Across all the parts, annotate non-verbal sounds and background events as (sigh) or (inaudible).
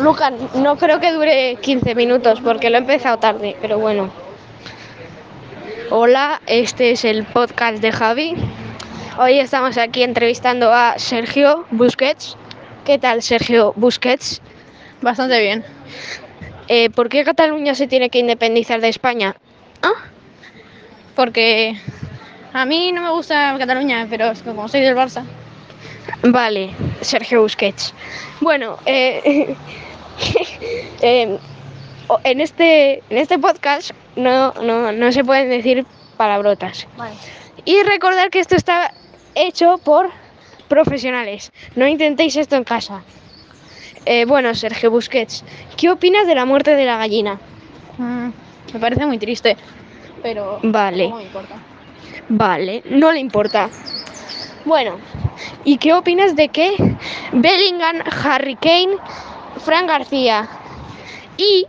Lucas, no creo que dure 15 minutos porque lo he empezado tarde, pero bueno. Hola, este es el podcast de Javi. Hoy estamos aquí entrevistando a Sergio Busquets. ¿Qué tal, Sergio Busquets? Bastante bien. Eh, ¿Por qué Cataluña se tiene que independizar de España? ¿Ah? Porque a mí no me gusta Cataluña, pero es que como soy del Barça. Vale, Sergio Busquets. Bueno, eh, (laughs) eh, en, este, en este podcast no, no, no se pueden decir palabrotas. Vale. Y recordar que esto está hecho por profesionales. No intentéis esto en casa. Eh, bueno, Sergio Busquets, ¿qué opinas de la muerte de la gallina? Mm, me parece muy triste, pero Vale. no me importa. Vale, no le importa. Bueno, ¿y qué opinas de que Bellingham, Harry Kane, Fran García y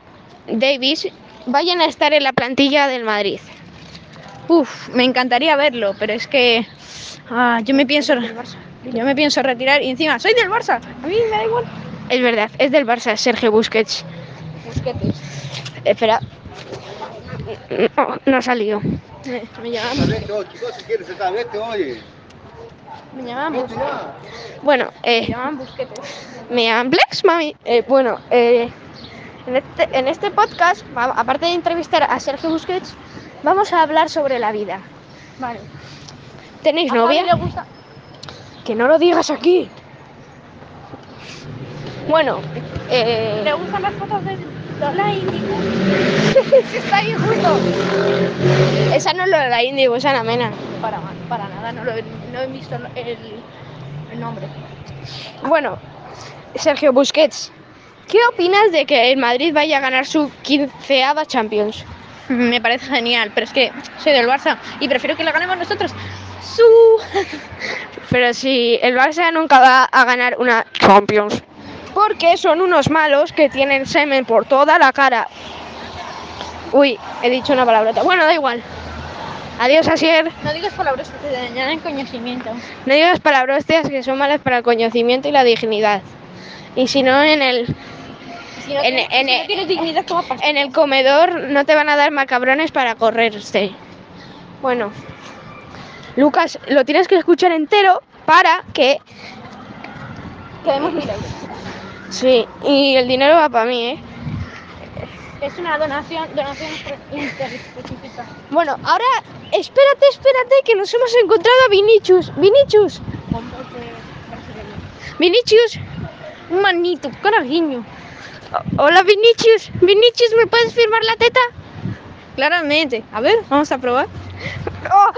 Davis vayan a estar en la plantilla del Madrid? Uf, me encantaría verlo, pero es que ah, yo me pienso yo me pienso retirar y encima soy del Barça. A mí me da igual. Es verdad, es del Barça, Sergio Busquets. Busquetes. Espera. No, no ha salido. Me, me me llaman. Bueno, me eh, llaman Busquetes. me llaman Plex, mami. Eh, bueno, eh, en, este, en este podcast, aparte de entrevistar a Sergio Busquets, vamos a hablar sobre la vida. Vale. ¿Tenéis ¿A Javi novia? le gusta? Que no lo digas aquí. Bueno, eh, ¿Le gustan las fotos de Lola Índigo? (laughs) está ahí justo. Esa no es lo de la Indigo, esa es la mena. Para, para nada, no, lo he, no he visto el, el nombre. Bueno, Sergio Busquets, ¿qué opinas de que el Madrid vaya a ganar su quinceava Champions? Me parece genial, pero es que soy del Barça y prefiero que la ganemos nosotros. Su. (laughs) Pero si el Barça nunca va a ganar una Champions. Porque son unos malos que tienen semen por toda la cara. Uy, he dicho una palabrota. Bueno, da igual. Adiós, Asier. No digas palabras que te dañan el conocimiento. No digas palabrostias que son malas para el conocimiento y la dignidad. Y si no, en el, Si no, En- tienes, en- si no tienes dignidad, ¿cómo pasa? en el comedor no te van a dar macabrones para correrse. Bueno, Lucas, lo tienes que escuchar entero para que... Quedemos mil euros. Sí, y el dinero va para mí, ¿eh? Es una donación, donación interespecífica. Bueno, ahora espérate, espérate, que nos hemos encontrado a Vinicius. Vinicius, Vinicius. Un manito, carajiño. O- Hola, Vinicius. Vinicius, ¿me puedes firmar la teta? Claramente. A ver, vamos a probar. Oh,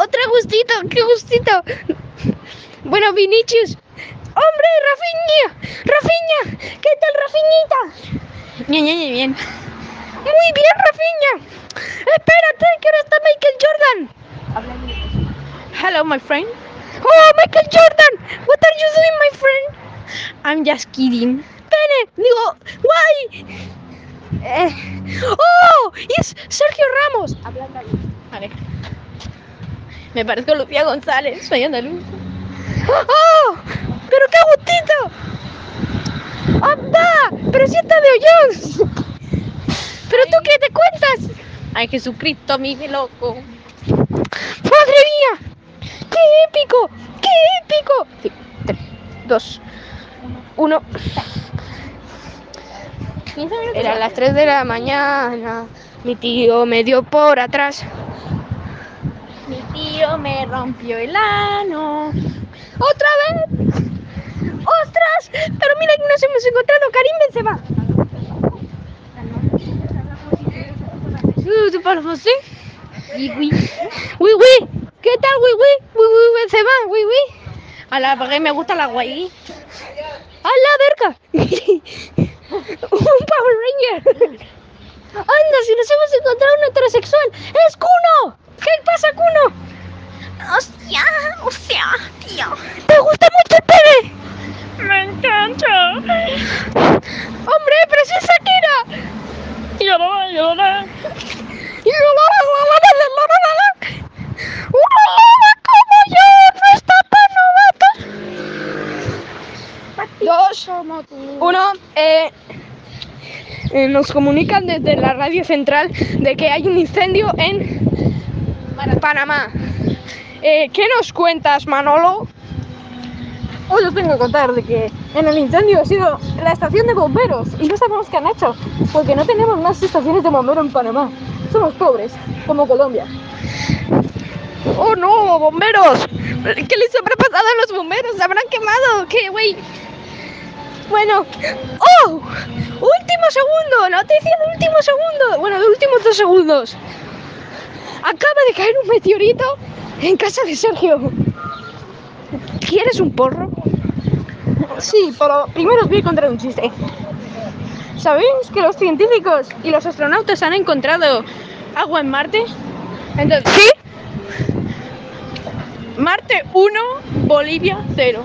otro gustito, qué gustito. Bueno, Vinicius. Hombre, Rafinha, Rafinha, ¿qué tal, Rafinita? Ñe, ñe, ñe, bien. Muy bien, Rafinha. Espérate, que ahora está Michael Jordan. Hello, my friend. Oh, Michael Jordan, what are you doing, my friend? I'm just kidding. Pene, digo, guay. Eh, oh, es Sergio Ramos. Vale. Me parezco Lucía González, soy andaluz. ¡Oh! ¡Pero qué gustito! ¡Anda! ¡Pero si está de hoyos! ¿Pero tú qué te cuentas? Ay, Jesucristo, mi loco. ¡Madre mía! ¡Qué épico! ¡Qué épico! Sí, tres, dos, uno. 15 minutos. Eran las 3 de la mañana. Mi tío me dio por atrás. Mi tío me rompió el ano. ¡Otra vez! Pero mira que nos hemos encontrado Karim Benzema. ¿Tú parles français Oui, oui. Oui, oui. ¿Qué tal, oui, oui? Oui, oui, Benzema, oui, oui. A la verga, me gusta la guay. A la verga. (laughs) Uno, eh, eh, nos comunican desde la radio central de que hay un incendio en Panamá. Eh, ¿Qué nos cuentas, Manolo? Hoy os tengo que contar de que en el incendio ha sido la estación de bomberos y no sabemos qué han hecho, porque no tenemos más estaciones de bomberos en Panamá. Somos pobres, como Colombia. ¡Oh no, bomberos! ¿Qué les habrá pasado a los bomberos? ¿Se habrán quemado? ¿Qué, güey? Bueno, ¡oh! Último segundo, noticia de último segundo. Bueno, de últimos dos segundos. Acaba de caer un meteorito en casa de Sergio. ¿Quieres un porro? Sí, pero primero os voy a contar un chiste. ¿Sabéis que los científicos y los astronautas han encontrado agua en Marte? Entonces, ¿Sí? Marte 1, Bolivia 0.